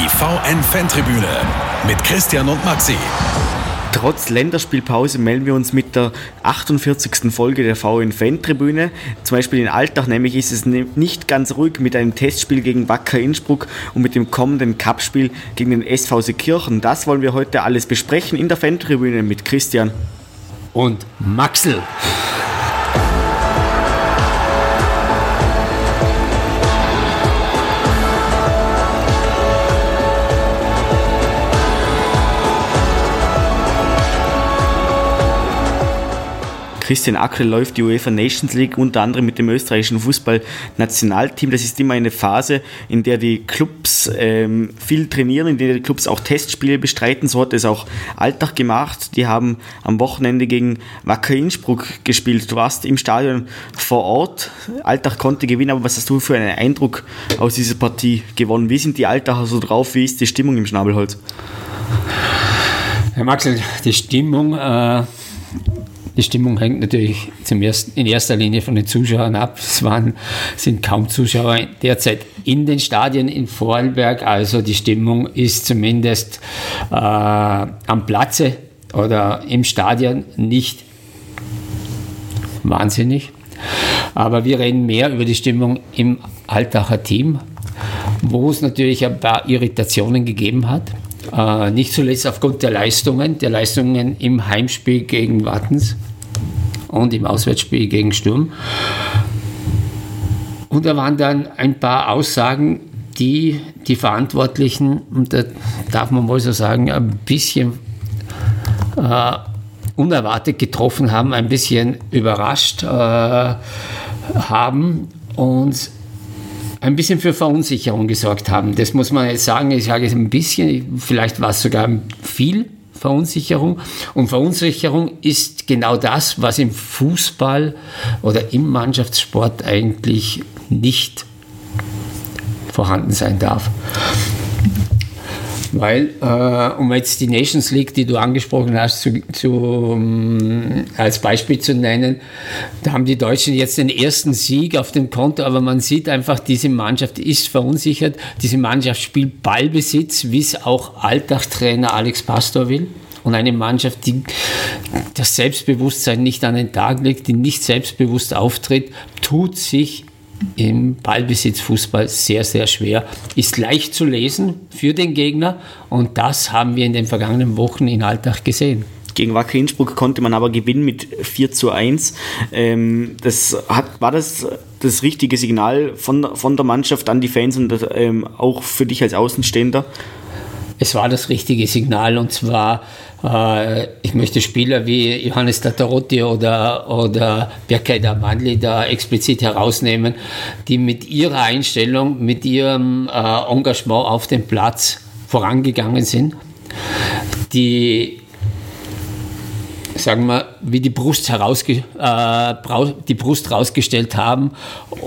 Die VN-Fantribüne mit Christian und Maxi. Trotz Länderspielpause melden wir uns mit der 48. Folge der VN-Fan-Tribüne. Zum Beispiel in Alltag nämlich ist es nicht ganz ruhig mit einem Testspiel gegen Wacker Innsbruck und mit dem kommenden Cupspiel gegen den SV Seekirchen. Das wollen wir heute alles besprechen in der Fan-Tribüne mit Christian und Maxel. Christian Ackel läuft die UEFA Nations League unter anderem mit dem österreichischen Fußballnationalteam. Das ist immer eine Phase, in der die Clubs ähm, viel trainieren, in der die Clubs auch Testspiele bestreiten. So hat es auch Alltag gemacht. Die haben am Wochenende gegen Wacker Innsbruck gespielt. Du warst im Stadion vor Ort. Alltag konnte gewinnen, aber was hast du für einen Eindruck aus dieser Partie gewonnen? Wie sind die Alltacher so drauf? Wie ist die Stimmung im Schnabelholz? Herr Maxel, die Stimmung äh, die Stimmung hängt natürlich zum ersten, in erster Linie von den Zuschauern ab. Es waren, sind kaum Zuschauer derzeit in den Stadien in Vorarlberg. Also die Stimmung ist zumindest äh, am Platze oder im Stadion nicht wahnsinnig. Aber wir reden mehr über die Stimmung im Altacher Team, wo es natürlich ein paar Irritationen gegeben hat. Äh, nicht zuletzt aufgrund der Leistungen, der Leistungen im Heimspiel gegen Wattens und im Auswärtsspiel gegen Sturm. Und da waren dann ein paar Aussagen, die die Verantwortlichen, und da darf man mal so sagen, ein bisschen äh, unerwartet getroffen haben, ein bisschen überrascht äh, haben und ein bisschen für Verunsicherung gesorgt haben. Das muss man jetzt sagen, ich sage es ein bisschen, vielleicht war es sogar viel Verunsicherung. Und Verunsicherung ist genau das, was im Fußball oder im Mannschaftssport eigentlich nicht vorhanden sein darf. Weil, äh, um jetzt die Nations League, die du angesprochen hast, zu, zu, um, ähm, als Beispiel zu nennen, da haben die Deutschen jetzt den ersten Sieg auf dem Konto, aber man sieht einfach, diese Mannschaft ist verunsichert. Diese Mannschaft spielt Ballbesitz, wie es auch Alltagstrainer Alex Pastor will. Und eine Mannschaft, die das Selbstbewusstsein nicht an den Tag legt, die nicht selbstbewusst auftritt, tut sich im Ballbesitzfußball sehr, sehr schwer. Ist leicht zu lesen für den Gegner und das haben wir in den vergangenen Wochen in Alltag gesehen. Gegen Wacker Innsbruck konnte man aber gewinnen mit 4 zu 1. Ähm, das hat, war das das richtige Signal von, von der Mannschaft an die Fans und ähm, auch für dich als Außenstehender? Es war das richtige Signal und zwar äh, ich möchte Spieler wie Johannes Tatarotti oder, oder Berkay Damandli da explizit herausnehmen, die mit ihrer Einstellung, mit ihrem äh, Engagement auf dem Platz vorangegangen sind, die sagen wir, wie die Brust, herausge äh, die Brust rausgestellt haben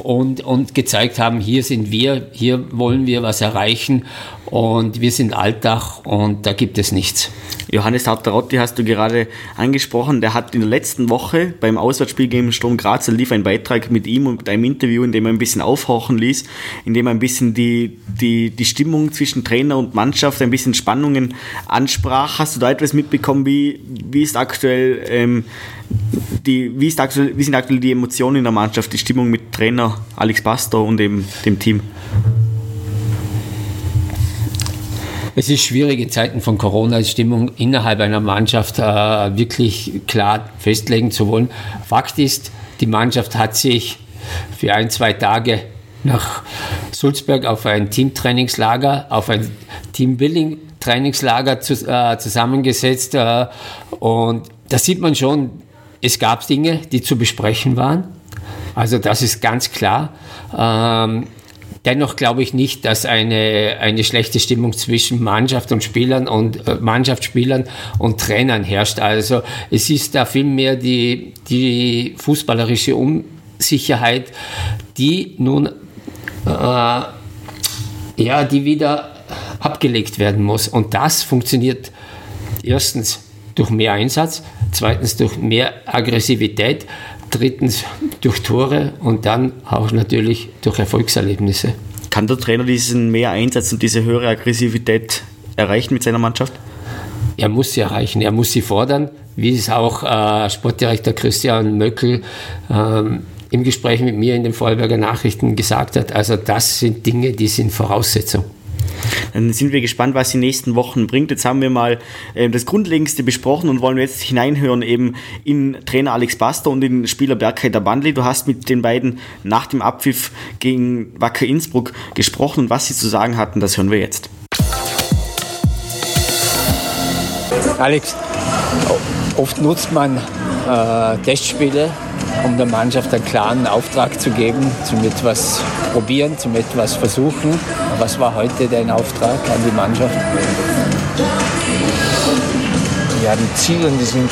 und, und gezeigt haben, hier sind wir, hier wollen wir was erreichen und wir sind Alltag und da gibt es nichts. Johannes Tartarotti hast du gerade angesprochen, der hat in der letzten Woche beim Auswärtsspiel gegen Sturm Graz lief ein Beitrag mit ihm und einem Interview, in dem er ein bisschen aufhorchen ließ, in dem er ein bisschen die, die, die Stimmung zwischen Trainer und Mannschaft, ein bisschen Spannungen ansprach. Hast du da etwas mitbekommen, wie, wie ist aktuell ähm, die, wie, ist aktuell, wie sind aktuell die Emotionen in der Mannschaft, die Stimmung mit Trainer Alex Pastor und dem, dem Team? Es ist schwierig in Zeiten von Corona die Stimmung innerhalb einer Mannschaft äh, wirklich klar festlegen zu wollen. Fakt ist, die Mannschaft hat sich für ein, zwei Tage nach Sulzberg auf ein Teamtrainingslager, auf ein Teambuilding-Trainingslager zu, äh, zusammengesetzt. Äh, und da sieht man schon, es gab Dinge, die zu besprechen waren. Also das ist ganz klar. Ähm, Dennoch glaube ich nicht, dass eine, eine schlechte Stimmung zwischen Mannschaft und Spielern und äh, Mannschaftsspielern und Trainern herrscht. Also es ist da vielmehr die, die fußballerische Unsicherheit, die nun äh, ja, die wieder abgelegt werden muss. Und das funktioniert erstens durch mehr Einsatz, zweitens durch mehr Aggressivität, drittens durch Tore und dann auch natürlich durch Erfolgserlebnisse. Kann der Trainer diesen mehr Einsatz und diese höhere Aggressivität erreichen mit seiner Mannschaft? Er muss sie erreichen, er muss sie fordern, wie es auch äh, Sportdirektor Christian Möckel ähm, im Gespräch mit mir in den Vorarlberger Nachrichten gesagt hat. Also das sind Dinge, die sind Voraussetzung. Dann sind wir gespannt, was die nächsten Wochen bringt. Jetzt haben wir mal äh, das Grundlegendste besprochen und wollen jetzt hineinhören eben in Trainer Alex Baster und in Spieler Berkay Bandli. Du hast mit den beiden nach dem Abpfiff gegen Wacker Innsbruck gesprochen und was sie zu sagen hatten, das hören wir jetzt. Alex, oft nutzt man äh, Testspiele, um der Mannschaft einen klaren Auftrag zu geben, zum etwas probieren, zum etwas versuchen. Was war heute dein Auftrag an die Mannschaft? Ja, die Ziele, die sind.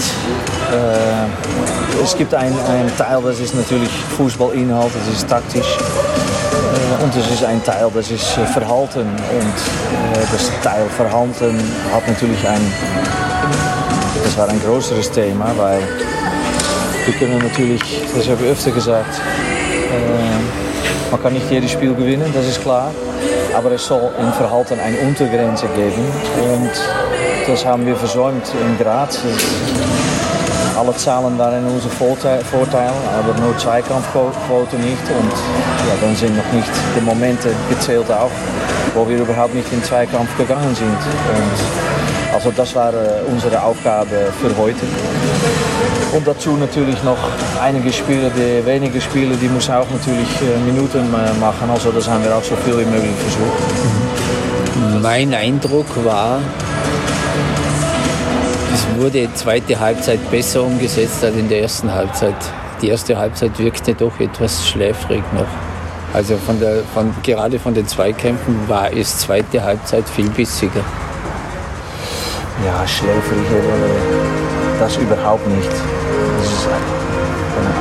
Äh, es gibt ein, ein Teil, das ist natürlich Fußballinhalt, das ist taktisch. Äh, und es ist ein Teil, das ist äh, Verhalten. Und äh, das Teil Verhalten hat natürlich ein. Das war ein größeres Thema, weil wir können natürlich, das habe ich öfter gesagt, äh, man kann nicht jedes Spiel gewinnen, das ist klar. Aber es soll im Verhalten eine Untergrenze geben. Und das haben wir versäumt in Graz. Alle Zahlen waren unser Vorteil, aber nur Zweikampfquote nicht. Und ja, dann sind noch nicht die Momente gezählt auch, wo wir überhaupt nicht in Zweikampf gegangen sind. Also das war unsere Aufgabe für heute. Und dazu natürlich noch einige Spieler, die wenige Spieler, die müssen auch natürlich Minuten machen. Also das haben wir auch so viel wie möglich versucht. Mein Eindruck war, es wurde die zweite Halbzeit besser umgesetzt als in der ersten Halbzeit. Die erste Halbzeit wirkte doch etwas schläfrig noch. Also von der, von, gerade von den Zweikämpfen war es zweite Halbzeit viel bissiger. Ja, schläfrig, das überhaupt nicht. Das ist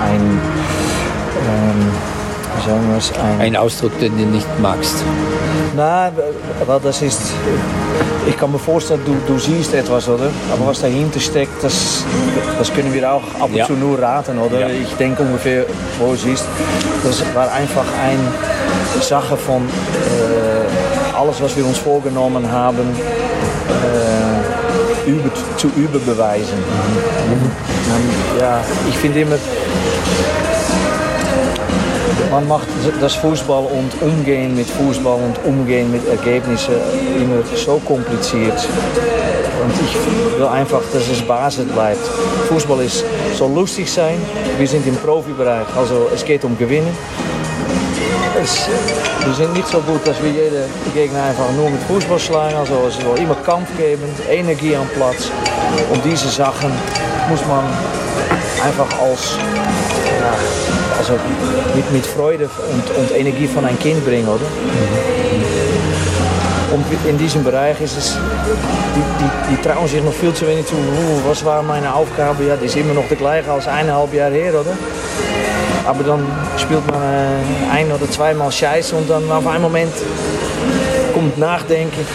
ein, ähm, sagen wir es, ein, Ein Ausdruck, den du nicht magst. Nein, weil das ist. Ich kann mir vorstellen, du, du siehst etwas, oder? Aber was dahinter steckt, das, das können wir auch ab und Ja. zu nur raten, oder? Ja. Ich denke ungefähr, wo es ist. Das war einfach eine Sache von äh, alles, was wir uns vorgenommen haben, über, zu überbeweisen. Und, ja, ich finde immer, man macht das Fußball und Umgehen mit Fußball und Umgehen mit Ergebnissen immer so kompliziert. Und ich will einfach, dass es Basis bleibt. Fußball ist, soll lustig sein. Wir sind im Profibereich, also es geht um Gewinnen. Es, wir sind nicht so gut, dass wir jeden Gegner einfach nur mit Fußball schlagen. Also es soll immer Kampf geben, Energie am Platz. Und diese Sachen muss man einfach als ja, also mit, mit Freude und, und Energie von ein Kind bringen, oder? Und in diesem Bereich ist es, die, die, die trauen noch viel zu wenig zu. Oh, was war meine Aufgabe? Ja, die ist immer noch die gleiche als eineinhalb Jahr her, oder? Aber dann spielt man äh, ein oder zweimal Scheiße und dann auf einen Moment kommt Nachdenken.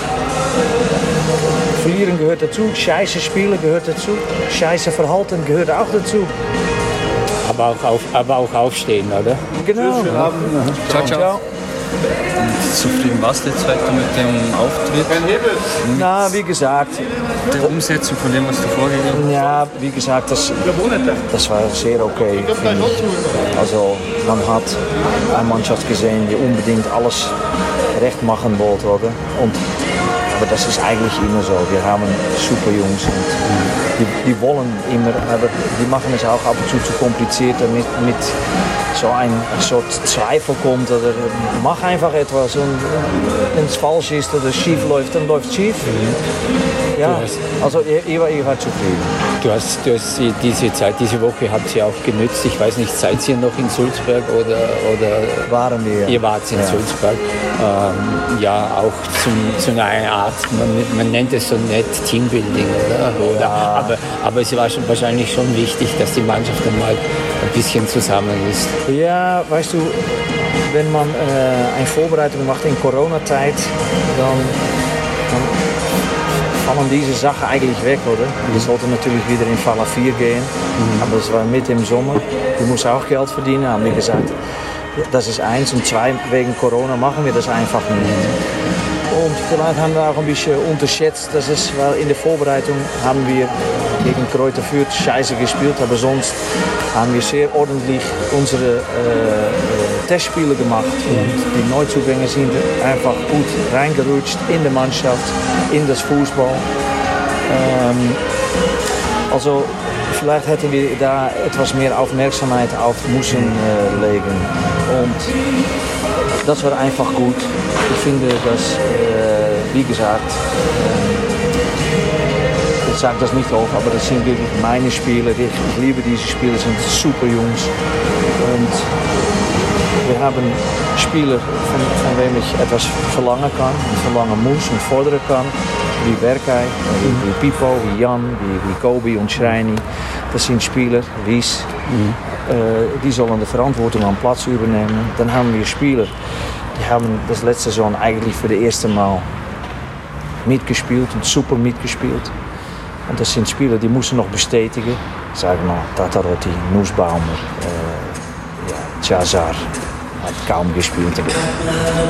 Verlieren gehört dazu, Scheiße spielen gehört dazu, Scheiße verhalten gehört auch dazu. Aber auch, auf, aber auch aufstehen, oder? Genau. Ciao, ciao. Zufrieden warst du jetzt heute mit dem Auftritt, Na, wie gesagt, der Umsetzung von dem, was du vorgegeben ja, wie gesagt, das, das war sehr okay. Also, man hat eine Mannschaft gesehen, die unbedingt alles recht machen wollte? Und, aber das ist eigentlich immer so. Wir haben super Jungs und die, die wollen immer, aber die machen es auch ab und zu zu kompliziert, damit mit so ein so Zweifel kommt oder mach einfach etwas und wenn es falsch ist oder schief läuft, dann läuft schief. Ja, also ich, ich, war, ich war zufrieden. Du hast, du hast die- diese Zeit, diese Woche habt ihr auch genützt. Ich weiß nicht, seid ihr noch in Sulzberg oder, oder Waren wir. ihr wart in Ja. Sulzberg? Ähm, ja, auch zum, zu einer Art, man, man nennt es so nett Teambuilding, oder? oder aber, aber es war schon, wahrscheinlich schon wichtig, dass die Mannschaft einmal ein bisschen zusammen ist. Ja, weißt du, wenn man äh, eine Vorbereitung macht in Corona-Zeit, dann, dann fallen diese Sachen eigentlich weg, oder? Wir sollten natürlich wieder in Falla 4 gehen, aber es war mit im Sommer. Du musst auch Geld verdienen, haben wir gesagt. das ist eins. Und zwei, wegen Corona machen wir das einfach nicht. Und vielleicht haben wir auch ein bisschen unterschätzt, dass es, weil in der Vorbereitung haben wir gegen Kräuter Fürth scheiße gespielt, aber sonst haben wir sehr ordentlich unsere äh, Testspiele gemacht. Und die Neuzugänge sind einfach gut reingerutscht in die Mannschaft, in das Fußball. Ähm, also vielleicht hätten wir da etwas mehr Aufmerksamkeit auf müssen äh, legen. Und das war einfach gut. Ich finde, dass, äh, wie gesagt, äh, ich sage das nicht oft, aber das sind wirklich meine Spieler. Ich, liebe diese Spieler, sind super Jungs. Und wir haben Spieler, von, von wem ich etwas verlangen kann, verlangen muss und fordern kann. Wie Berkay, wie, wie Pipo, wie Jan, wie, wie Kobi und Schreini. Das sind Spieler, Ries. Mhm. Äh, die sollen die Verantwortung am Platz übernehmen. Dann haben wir Spieler, die haben das letzte Saison eigentlich für das erste Mal mitgespielt und super mitgespielt. Und das sind Spieler, die müssen noch bestätigen. Sagen mal, Tatarotti, Nussbaumer, äh, ja, Chazar hat kaum gespielt.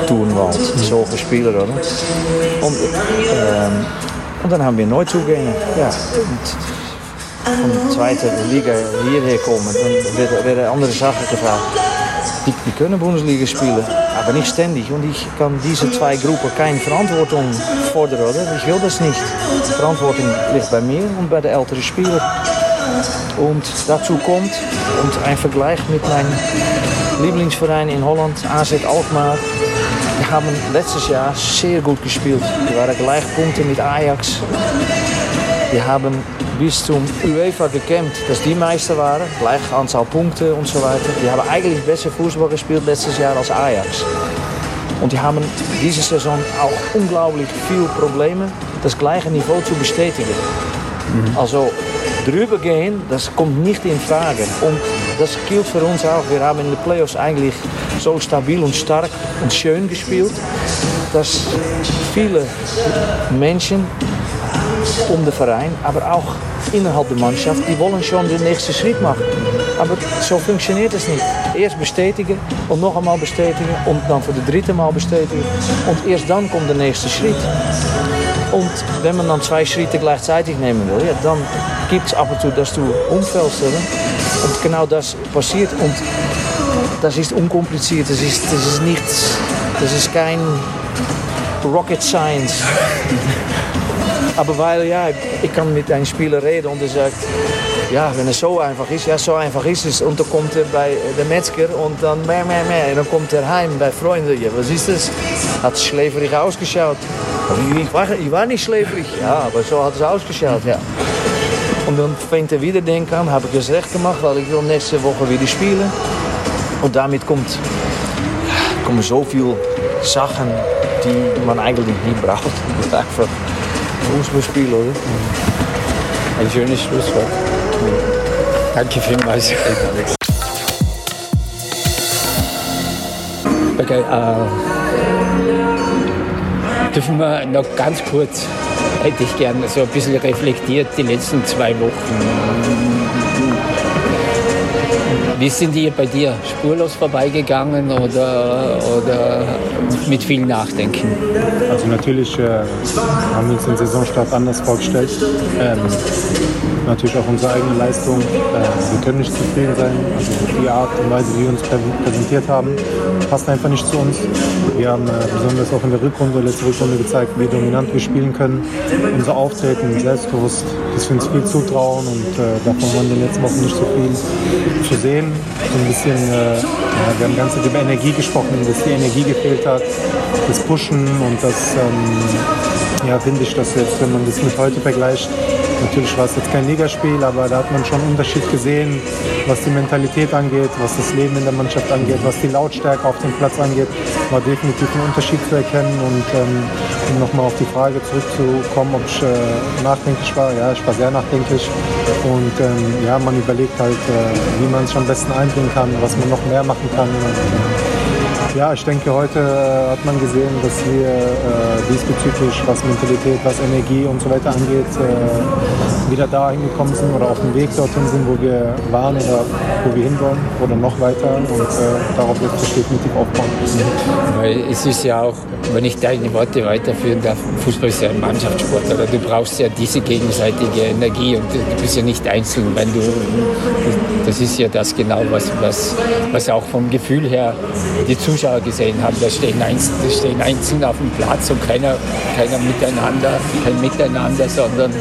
Thunwald, solche Spieler, oder? Und, ähm, und dann haben wir Neuzugänge. Ja, und von der zweiten Liga hierher kommen, dann werden andere Sachen gefragt. Die, die können Bundesliga spielen, aber nicht ständig. Und ich kann diese zwei Gruppen keine Verantwortung fordern, oder? Ich will das nicht. Die Verantwortung liegt bei mir und bei den älteren Spielern. Und dazu kommt, und ein Vergleich mit meinem Lieblingsverein in Holland, AZ Alkmaar. Die haben letztes Jahr sehr gut gespielt. Die waren Gleichpunkte mit Ajax. Die haben bis zum UEFA gekämpft, dass die Meister waren. Gleich Anzahl Punkte und so weiter. Die haben eigentlich besser Fußball gespielt letztes Jahr als Ajax. Und die haben diese Saison auch unglaublich viele Probleme, das gleiche Niveau zu bestätigen. Mhm. Also drüber gehen, das kommt nicht in Frage. Und das gilt für uns auch. Wir haben in den Playoffs eigentlich so stabil und stark und schön gespielt, dass viele Menschen um den Verein, aber auch innerhalb der Mannschaft, die wollen schon den nächsten Schritt machen. Aber so funktioniert es nicht. Erst bestätigen und noch einmal bestätigen und dann für das dritte Mal bestätigen. Und erst dann kommt der nächste Schritt. Und wenn man dann zwei Schritte gleichzeitig nehmen will, ja, gibt es ab und zu, dass du. Und genau das passiert. Und das ist unkompliziert, das ist, das ist nichts, das ist kein Rocket Science. Aber weil, ja, ich kann mit einem Spieler reden und er ja, wenn es so einfach ist, ja, so einfach ist es. Und dann kommt er bei der Metzger und dann mehr, mehr, mehr. Und dann kommt er heim bei Freunden. Ja, was ist das? Hat schläferig ausgeschaut. Ich war, war nicht schläferig. Ja, aber so hat es ausgeschaut, ja. Und dann fängt er wieder denken an, habe ich es recht gemacht, weil ich will nächste Woche wieder spielen. Und damit kommt, kommen so viele Sachen, die man eigentlich nicht braucht. Einfach Fußball spielen, oder? Ein schönes Schlusswort. Danke vielmals. Okay, äh, dürfen wir noch ganz kurz, hätte ich gerne so ein bisschen reflektiert, die letzten zwei Wochen. Wie sind die bei dir? Spurlos vorbeigegangen oder, oder mit viel Nachdenken? Also natürlich äh, haben wir uns den Saisonstart anders vorgestellt. Ähm, natürlich auch unsere eigene Leistung. Äh, wir können nicht zufrieden sein. Also die Art und Weise, wie wir uns präsentiert haben, passt einfach nicht zu uns. Wir haben äh, besonders auch in der Rückrunde, letzte Rückrunde gezeigt, wie dominant wir spielen können. Unser Auftreten selbstbewusst, dass wir uns viel zutrauen und äh, davon waren in den letzten Wochen nicht so viel zu sehen. So ein bisschen, äh, ja, wir haben ganz über Energie gesprochen, dass die Energie gefehlt hat, das Pushen und das, ähm, ja, finde ich, dass jetzt, wenn man das mit heute vergleicht, Natürlich war es jetzt kein Ligaspiel, aber da hat man schon einen Unterschied gesehen, was die Mentalität angeht, was das Leben in der Mannschaft angeht, was die Lautstärke auf dem Platz angeht. War definitiv ein Unterschied zu erkennen. Und ähm, um nochmal auf die Frage zurückzukommen, ob ich äh, nachdenklich war, ja, ich war sehr nachdenklich. Und ähm, ja, man überlegt halt, äh, wie man sich am besten einbringen kann, was man noch mehr machen kann. Und, äh, Ja, ich denke, heute äh, hat man gesehen, dass wir äh, diesbezüglich, was Mentalität, was Energie und so weiter angeht, äh, wieder da hingekommen sind oder auf dem Weg dorthin sind, wo wir waren oder wo wir hinwollen oder noch weiter. Und äh, darauf wird sich definitiv aufbauen. Weil es ist ja auch, wenn ich deine Worte weiterführen darf, Fußball ist ja ein Mannschaftssport. Oder du brauchst ja diese gegenseitige Energie und du bist ja nicht einzeln, wenn du, das ist ja das genau, was, was, was auch vom Gefühl her die Zuschauer gesehen haben. Da stehen, einzeln, stehen einzeln auf dem Platz und keiner, keiner miteinander, kein Miteinander, sondern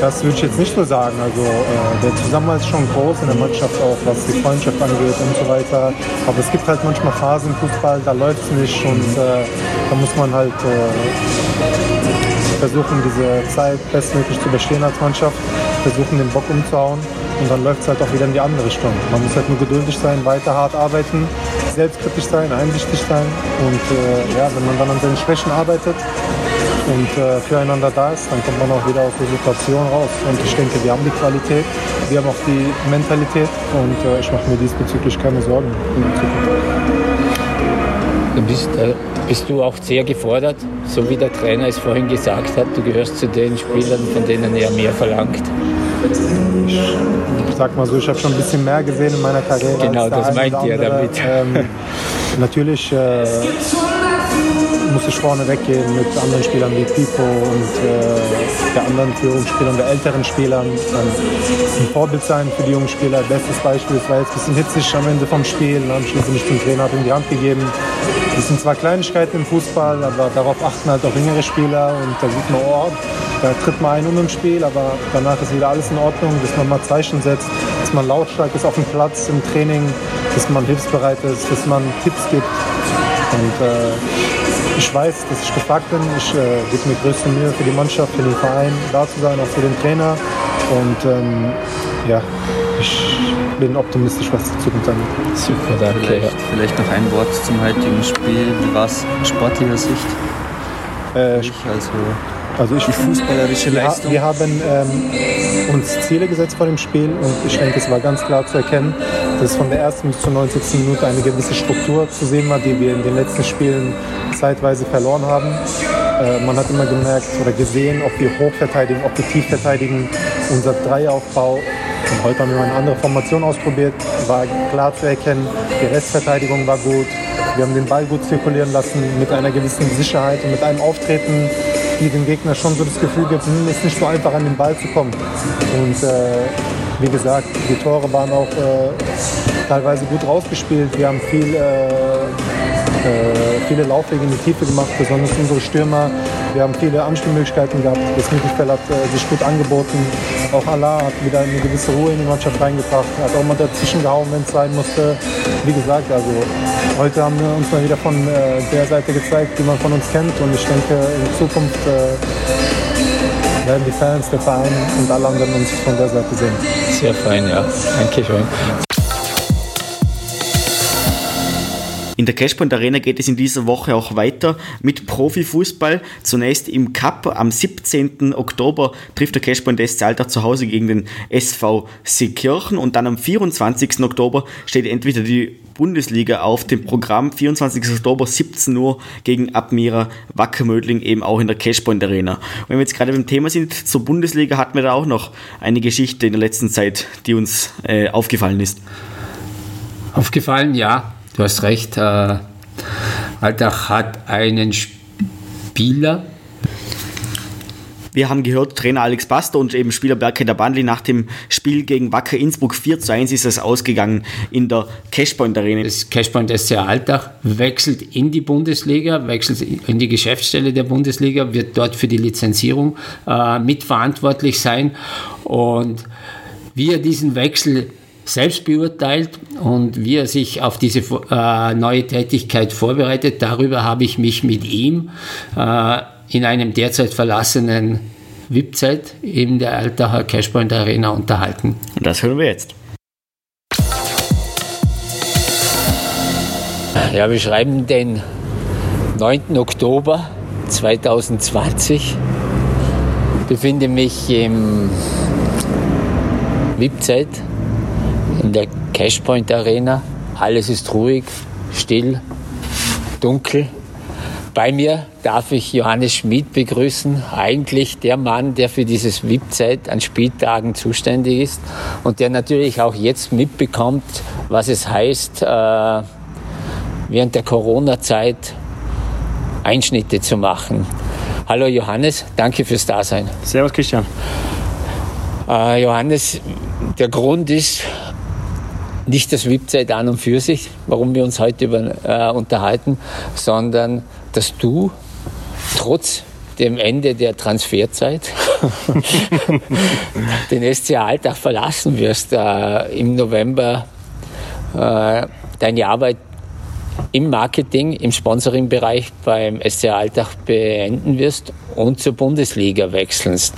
Das würde ich jetzt nicht so sagen. Also äh, der Zusammenhalt ist schon groß in der Mannschaft auch, was die Freundschaft angeht und so weiter. Aber es gibt halt manchmal Phasen im Fußball, da läuft es nicht und äh, da muss man halt äh, versuchen, diese Zeit bestmöglich zu überstehen als Mannschaft, versuchen, den Bock umzuhauen und dann läuft es halt auch wieder in die andere Richtung. Man muss halt nur geduldig sein, weiter hart arbeiten, selbstkritisch sein, einsichtig sein und äh, ja, wenn man dann an seinen Schwächen arbeitet, und äh, füreinander da ist, dann kommt man auch wieder aus der Situation raus. Und ich denke, wir haben die Qualität, wir haben auch die Mentalität und äh, ich mache mir diesbezüglich keine Sorgen in der Zukunft. du bist, äh, bist du auch sehr gefordert, so wie der Trainer es vorhin gesagt hat. Du gehörst zu den Spielern, von denen er mehr verlangt. Ich sag mal so, ich habe schon ein bisschen mehr gesehen in meiner Karriere. Genau, das ein meint ihr damit. Ähm, natürlich äh, muss ich vorne weggehen mit anderen Spielern wie Pipo und äh, der anderen Führungsspielern, der älteren Spielern. Ähm, ein Vorbild sein für die jungen Spieler. Bestes Beispiel, es war jetzt ein bisschen hitzig am Ende vom Spiel. Dann schließlich mich zum Trainer, habe ihm die Hand gegeben. Das sind zwar Kleinigkeiten im Fußball, aber darauf achten halt auch jüngere Spieler und da sieht man, oh, da tritt mal ein um im Spiel, aber danach ist wieder alles in Ordnung, dass man mal Zeichen setzt, dass man lautstark ist auf dem Platz, im Training, dass man hilfsbereit ist, dass man Tipps gibt. Und äh, ich weiß, dass ich gefragt bin. Ich äh, gebe mir größte Mühe für die Mannschaft, für den Verein, da zu sein, auch für den Trainer. Und ähm, ja, ich bin optimistisch, was die Zukunft angeht. Super, danke. Vielleicht, vielleicht noch ein Wort zum heutigen Spiel. Wie war es aus sportlicher Sicht? Äh, Ich also Also ich, die fußballerische wir, Leistung. wir haben ähm, uns Ziele gesetzt vor dem Spiel und ich denke, es war ganz klar zu erkennen, dass von der ersten bis zur 90. Minute eine gewisse Struktur zu sehen war, die wir in den letzten Spielen zeitweise verloren haben. Äh, man hat immer gemerkt oder gesehen, ob wir hoch verteidigen, ob wir tief verteidigen. Unser Dreieraufbau, und heute haben wir mal eine andere Formation ausprobiert, war klar zu erkennen. Die Restverteidigung war gut. Wir haben den Ball gut zirkulieren lassen mit einer gewissen Sicherheit und mit einem Auftreten, die dem Gegner schon so das Gefühl gibt, hm, ist nicht so einfach an den Ball zu kommen. Und äh, wie gesagt, die Tore waren auch äh, teilweise gut rausgespielt. Wir haben viel, äh, äh, viele Laufwege in die Tiefe gemacht, besonders unsere Stürmer. Wir haben viele Anspielmöglichkeiten gehabt. Das Mittelfeld hat äh, sich gut angeboten. Auch Allah hat wieder eine gewisse Ruhe in die Mannschaft reingebracht. Hat auch mal dazwischen gehauen, wenn es sein musste. Wie gesagt, also heute haben wir uns mal wieder von äh, der Seite gezeigt, die man von uns kennt. Und ich denke, in Zukunft äh, werden die Fans, der Verein und alle anderen uns von der Seite sehen. Sehr fein, ja. Dankeschön. In der Cashpoint Arena geht es in dieser Woche auch weiter mit Profifußball. Zunächst im Cup am 17. Oktober trifft der Cashpoint SC Alltag zu Hause gegen den SV Seekirchen und dann am 24. Oktober steht entweder die Bundesliga auf dem Programm. 24. Oktober 17 Uhr gegen Admira Wackermödling eben auch in der Cashpoint Arena. Und wenn wir jetzt gerade beim Thema sind, zur Bundesliga hatten wir da auch noch eine Geschichte in der letzten Zeit, die uns äh, aufgefallen ist. Aufgefallen, ja, du hast recht. Äh, Altach hat einen Spieler, Wir haben gehört, Trainer Alex Baster und eben Spieler Berke Bandli nach dem Spiel gegen Wacker Innsbruck 4 zu 1 ist es ausgegangen in der Cashpoint Arena. das Cashpoint SC Altach, wechselt in die Bundesliga, wechselt in die Geschäftsstelle der Bundesliga, wird dort für die Lizenzierung äh, mitverantwortlich sein. Und wie er diesen Wechsel selbst beurteilt und wie er sich auf diese äh, neue Tätigkeit vorbereitet, darüber habe ich mich mit ihm äh, in einem derzeit verlassenen VIP-Zeit in der Altacher Cashpoint Arena unterhalten. Und das hören wir jetzt. Ja, wir schreiben den 9. Oktober 2020. Befinde mich im VIP-Zeit in der Cashpoint Arena. Alles ist ruhig. still, dunkel. Bei mir darf ich Johannes Schmid begrüßen, eigentlich der Mann, der für dieses VIP-Zeit an Spieltagen zuständig ist und der natürlich auch jetzt mitbekommt, was es heißt, äh, während der Corona-Zeit Einschnitte zu machen. Hallo Johannes, danke fürs Dasein. Servus Christian. Äh, Johannes, der Grund ist nicht das VIP-Zeit an und für sich, warum wir uns heute über, äh, unterhalten, sondern dass du trotz dem Ende der Transferzeit den SC Alltag verlassen wirst, äh, im November äh, deine Arbeit im Marketing, im Sponsoring-Bereich beim SC Alltag beenden wirst und zur Bundesliga wechselst.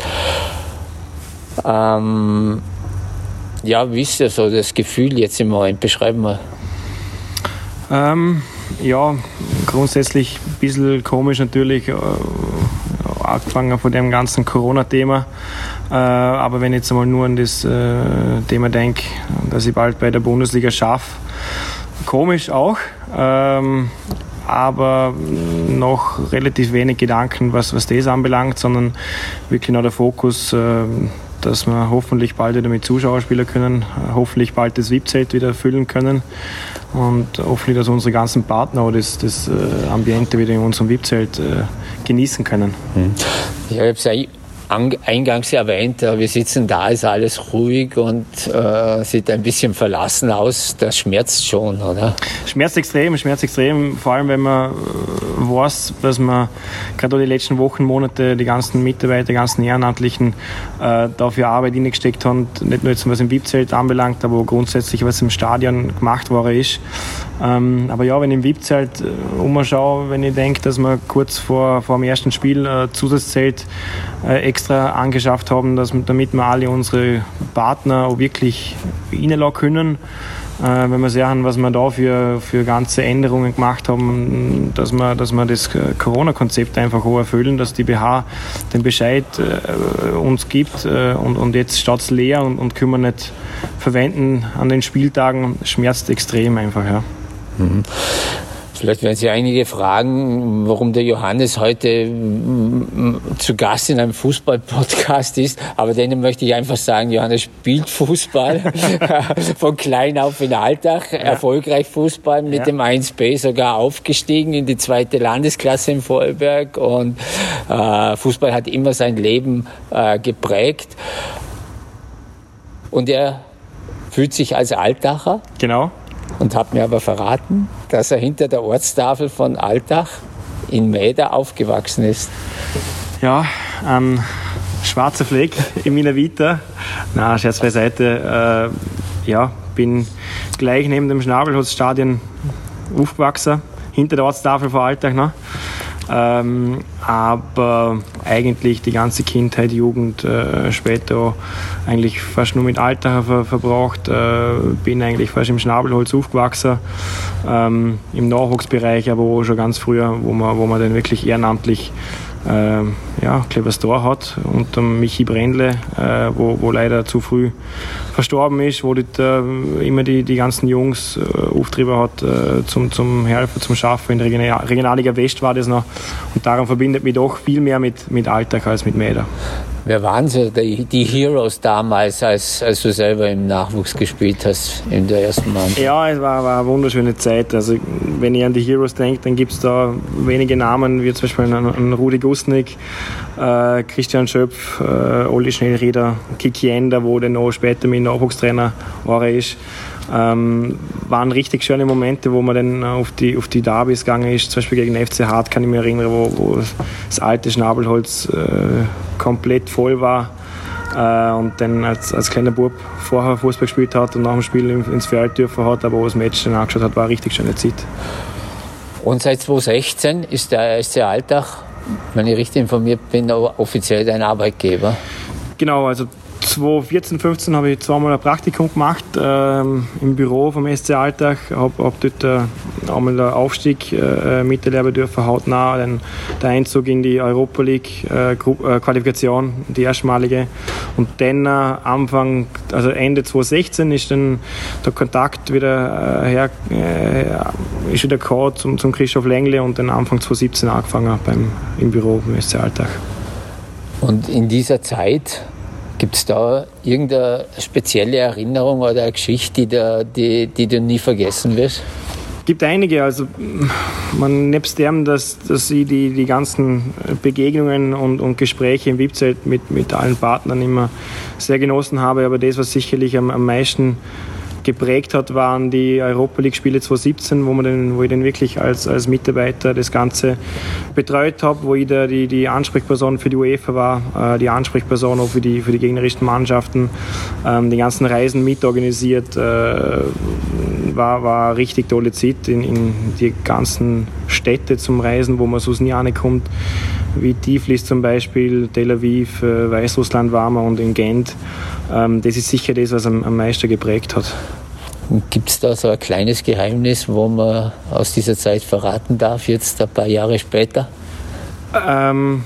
Ähm, ja, wie ist das so das Gefühl jetzt im Moment? Beschreiben wir. Ähm, ja, grundsätzlich ein bisschen komisch natürlich, äh, angefangen von dem ganzen Corona-Thema. Äh, aber wenn ich jetzt einmal nur an das äh, Thema denke, dass ich bald bei der Bundesliga schaffe, komisch auch. Ähm, aber noch relativ wenig Gedanken, was, was das anbelangt, sondern wirklich noch der Fokus, äh, dass wir hoffentlich bald wieder mit Zuschauern spielen können, hoffentlich bald das VIP-Zelt wieder füllen können und hoffentlich, dass unsere ganzen Partner das, das äh, Ambiente wieder in unserem VIP-Zelt äh, genießen können. Ich habe es eingangs erwähnt, wir sitzen da, ist alles ruhig und äh, sieht ein bisschen verlassen aus. Das schmerzt schon, oder? Schmerzt extrem, schmerzt extrem, vor allem wenn man äh, weiß, dass man gerade die letzten Wochen, Monate die ganzen Mitarbeiter, die ganzen Ehrenamtlichen äh, dafür Arbeit hineingesteckt haben, nicht nur jetzt was im VIP-Zelt anbelangt, aber grundsätzlich was im Stadion gemacht worden ist. Ähm, aber ja, wenn ich im VIP-Zelt äh, umschaue, wenn ich denke, dass wir kurz vor, vor dem ersten Spiel äh, Zusatzzelt äh, extra angeschafft haben, dass, damit wir alle unsere Partner auch wirklich reinlassen können. Äh, wenn wir sehen, was wir da für, für ganze Änderungen gemacht haben, dass wir, dass wir das Corona-Konzept einfach auch erfüllen, dass die BH den Bescheid äh, uns gibt äh, und, und jetzt es leer und, und können wir nicht verwenden an den Spieltagen, schmerzt extrem einfach. Ja. Mhm. Vielleicht werden Sie einige fragen, warum der Johannes heute mm, zu Gast in einem Fußball-Podcast ist. Aber denen möchte ich einfach sagen, Johannes spielt Fußball von klein auf in Alltag, ja. erfolgreich Fußball mit ja. dem 1B sogar aufgestiegen in die zweite Landesklasse in Vorarlberg. Und äh, Fußball hat immer sein Leben äh, geprägt. Und er fühlt sich als Altacher. Genau und hat mir aber verraten, dass er hinter der Ortstafel von Altach in Mäder aufgewachsen ist. Ja, ein schwarzer Fleck in meiner Vita. Na, Scherz beiseite. Äh, ja, bin gleich neben dem Schnabelholzstadion aufgewachsen, hinter der Ortstafel von Altach. Ne? Ähm, aber eigentlich die ganze Kindheit, Jugend, äh, später eigentlich fast nur mit Alter ver verbracht. Äh, bin eigentlich fast im Schnabelholz aufgewachsen, ähm, im Nachwuchsbereich, aber auch schon ganz früher, wo man, wo man dann wirklich ehrenamtlich äh, ja, Clever Store hat unter Michi Brendle, äh, wo, wo leider zu früh verstorben ist, wo dort äh, immer die, die ganzen Jungs äh, Auftriebe hat äh, zum, zum Helfen, zum Schaffen. In der Regional Regionalliga West war das noch. Und darum verbindet mich doch viel mehr mit, mit Alltag als mit Mäder. Wer waren so die, die Heroes damals, als, als du selber im Nachwuchs gespielt hast, in der ersten Mannschaft? Ja, es war, war eine wunderschöne Zeit. Also, wenn ich an die Heroes denke, dann gibt es da wenige Namen, wie zum Beispiel an, an Rudi Gustnik, äh, Christian Schöpf, äh, Olli Schnellrieder, Kiki Ender, wo dann auch später mein Nachwuchstrainer war ist. Ähm, waren richtig schöne Momente, wo man dann auf die, auf die Derbys gegangen ist. Zum Beispiel gegen FC Hart kann ich mich erinnern, wo, wo das alte Schnabelholz äh, komplett voll war. Äh, und dann als, als kleiner Bub vorher Fußball gespielt hat und nach dem Spiel ins Feld dürfen hat, aber auch das Match dann angeschaut hat, war eine richtig schöne Zeit. Und seit 2016 ist der SC Alltag, wenn ich richtig informiert bin, offiziell dein Arbeitgeber. Genau, also 2014, 15 habe ich zweimal ein Praktikum gemacht ähm, im Büro vom SC Alltag. Habe hab dort äh, einmal den Aufstieg äh, miterleben dürfen, hautnah. Dann der Einzug in die Europa League äh, äh Qualifikation, die erstmalige. Und dann äh, Anfang, also Ende 2016 ist dann der Kontakt wieder äh, her, ist wieder gekommen zum, zum Christoph Lengle und dann Anfang 2017 angefangen beim, im Büro beim SC Alltag. Und in dieser Zeit Gibt es da irgendeine spezielle Erinnerung oder eine Geschichte, die, die, die du nie vergessen wirst? gibt einige. Also man nebst dem, dass, dass ich die, die ganzen Begegnungen und, und Gespräche im VIP-Zelt mit, mit allen Partnern immer sehr genossen habe, aber das, was sicherlich am, am meisten geprägt hat, waren die Europa League-Spiele 2017, wo, man den, wo ich dann wirklich als, als Mitarbeiter das Ganze betreut habe, wo ich da die, die Ansprechperson für die UEFA war, äh, die Ansprechperson auch für die, für die gegnerischen Mannschaften, ähm, die ganzen Reisen mitorganisiert. Äh, war, war richtig tolle Zeit in, in die ganzen Städte zum Reisen, wo man sonst nie ankommt, wie Tiflis zum Beispiel, Tel Aviv, äh, Weißrussland war man und in Gent. Ähm, das ist sicher das, was am, am meisten geprägt hat. Gibt es da so ein kleines Geheimnis, wo man aus dieser Zeit verraten darf, jetzt ein paar Jahre später? Ähm,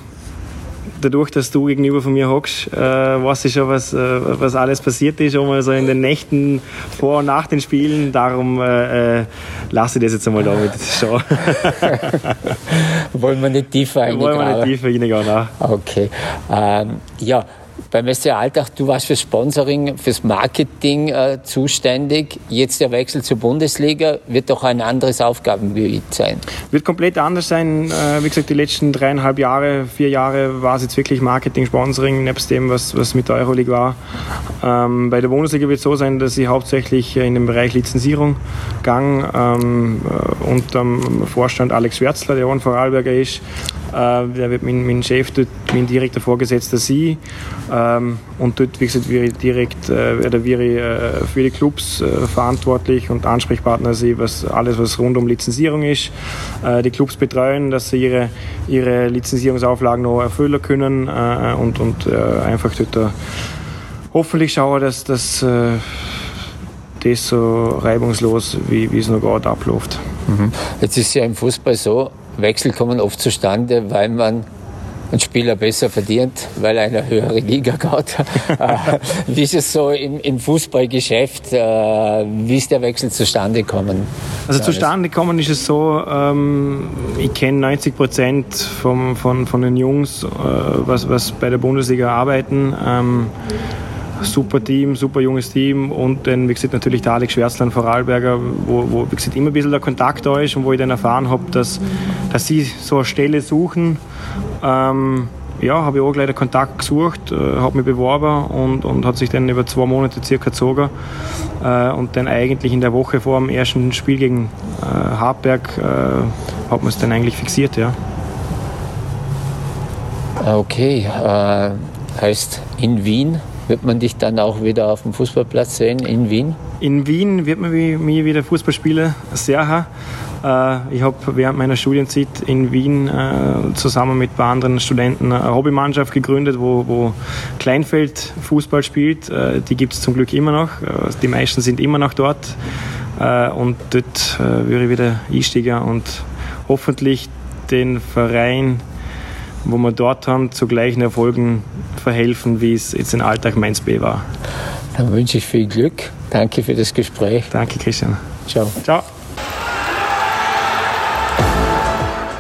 dadurch, dass du gegenüber von mir hockst, äh, weiß ich schon, was, äh, was alles passiert ist, auch mal so in den Nächten vor und nach den Spielen. Darum äh, äh lasse ich das jetzt einmal damit schon. Wollen wir nicht tiefer eingehen? Wollen wir nicht tiefer reingehen, Okay. Ähm, ja, beim SC Alltag, du warst fürs Sponsoring, fürs Marketing äh, zuständig. Jetzt der Wechsel zur Bundesliga wird doch ein anderes Aufgabengebiet sein. Wird komplett anders sein. Äh, wie gesagt, die letzten dreieinhalb Jahre, vier Jahre war es jetzt wirklich Marketing, Sponsoring, nebst dem, was, was mit der Euroleague war. Ähm, bei der Bundesliga wird es so sein, dass ich hauptsächlich in den Bereich Lizenzierung gang ähm, äh, dem Vorstand Alex Schwärzler, der auch ein Vorarlberger ist. Äh, der wird mein, mein Chef, dort, mein direkter Vorgesetzter sie. Ähm, und dort, wie gesagt, wäre ich direkt äh, oder wäre äh, für die Clubs verantwortlich und Ansprechpartner sie, was alles, was rund um Lizenzierung ist. Die Clubs betreuen, dass sie ihre, ihre Lizenzierungsauflagen noch erfüllen können und, und einfach dort hoffentlich schauen, dass das das so reibungslos, wie es noch gerade abläuft. Mhm. Jetzt ist ja im Fußball so, Wechsel kommen oft zustande, weil man einen Spieler besser verdient, weil er eine höhere Liga geht. Wie ist es so im, im Fußballgeschäft? Äh, wie ist der Wechsel zustande gekommen? Also zustande gekommen ist es so, ähm, ich kenne 90 Prozent von, von, von den Jungs, äh, was, was bei der Bundesliga arbeiten. Ähm, super Team, super junges Team und dann, wie gesagt, natürlich der Alex Schwärzler Vorarlberger, wo, wo wie gesagt, immer ein bisschen der Kontakt da ist und wo ich dann erfahren habe, dass, dass sie so eine Stelle suchen. Ähm, ja, habe ich auch gleich den Kontakt gesucht, äh, habe mich beworben und, und hat sich dann über zwei Monate circa gezogen. Äh, und dann eigentlich in der Woche vor dem ersten Spiel gegen äh, Hartberg äh, hat man es dann eigentlich fixiert, ja. Okay, äh, heißt in Wien wird man dich dann auch wieder auf dem Fußballplatz sehen in Wien? In Wien wird man mich wieder Fußball spielen, sehr. Äh, ich habe während meiner Studienzeit in Wien äh, zusammen mit ein paar anderen Studenten eine Hobbymannschaft gegründet, wo, wo Kleinfeld Fußball spielt. Äh, die gibt es zum Glück immer noch. Die meisten sind immer noch dort. Und dort würde ich wieder einsteigen und hoffentlich den Verein wo wir dort haben, zu gleichen Erfolgen verhelfen, wie es jetzt in Alltag Mainz B war. Dann wünsche ich viel Glück. Danke für das Gespräch. Danke, Christian. Ciao. Ciao.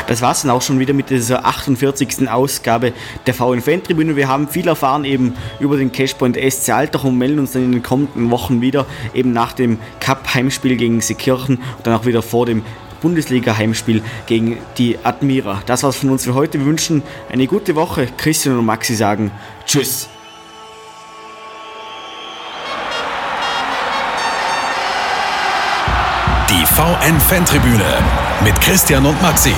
Das war es dann auch schon wieder mit dieser 48. Ausgabe der VN-Fan-Tribüne. Wir haben viel erfahren eben über den Cashpoint SC Altach und melden uns dann in den kommenden Wochen wieder, eben nach dem Cup-Heimspiel gegen Seekirchen und dann auch wieder vor dem Bundesliga-Heimspiel gegen die Admira. Das war's von uns für heute. Wir wünschen eine gute Woche. Christian und Maxi sagen Tschüss. Die VN-Fantribüne mit Christian und Maxi.